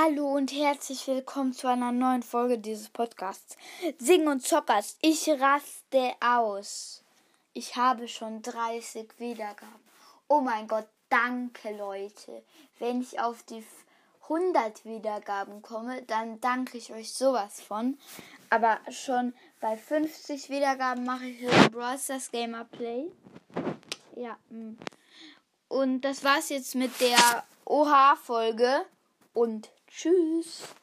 Hallo und herzlich willkommen zu einer neuen Folge dieses Podcasts. Sing und Zockers, ich raste aus. Ich habe schon 30 Wiedergaben. Oh mein Gott, danke Leute. Wenn ich auf die 100 Wiedergaben komme, dann danke ich euch sowas von. Aber schon bei 50 Wiedergaben mache ich ein Brawl Stars Gamer Play. Ja. Mm. Und das war's jetzt mit der OH-Folge und tschüss.